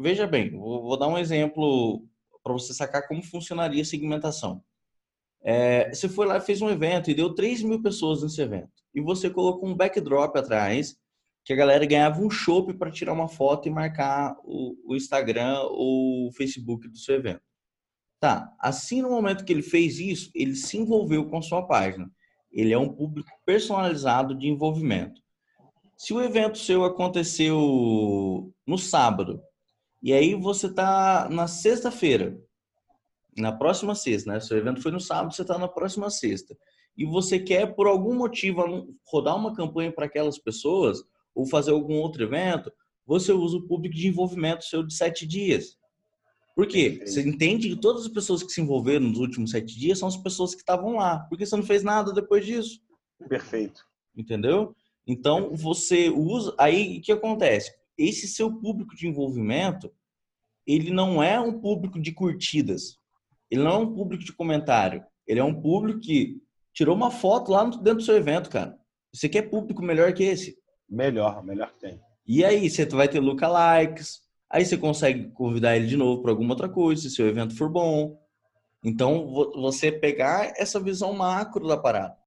Veja bem, vou, vou dar um exemplo para você sacar como funcionaria a segmentação. É, você foi lá e fez um evento e deu 3 mil pessoas nesse evento. E você colocou um backdrop atrás, que a galera ganhava um chopp para tirar uma foto e marcar o, o Instagram ou o Facebook do seu evento. Tá, assim no momento que ele fez isso, ele se envolveu com a sua página. Ele é um público personalizado de envolvimento. Se o evento seu aconteceu no sábado, e aí você tá na sexta-feira, na próxima sexta, né? Seu evento foi no sábado, você está na próxima sexta. E você quer, por algum motivo, rodar uma campanha para aquelas pessoas ou fazer algum outro evento, você usa o público de envolvimento seu de sete dias. Por quê? Você entende que todas as pessoas que se envolveram nos últimos sete dias são as pessoas que estavam lá. Porque você não fez nada depois disso. Perfeito. Entendeu? Então, você usa. Aí, o que acontece? Esse seu público de envolvimento, ele não é um público de curtidas. Ele não é um público de comentário. Ele é um público que tirou uma foto lá dentro do seu evento, cara. Você quer público melhor que esse? Melhor, melhor que tem. E aí, você vai ter lookalikes, Aí você consegue convidar ele de novo para alguma outra coisa, se seu evento for bom. Então, você pegar essa visão macro da parada.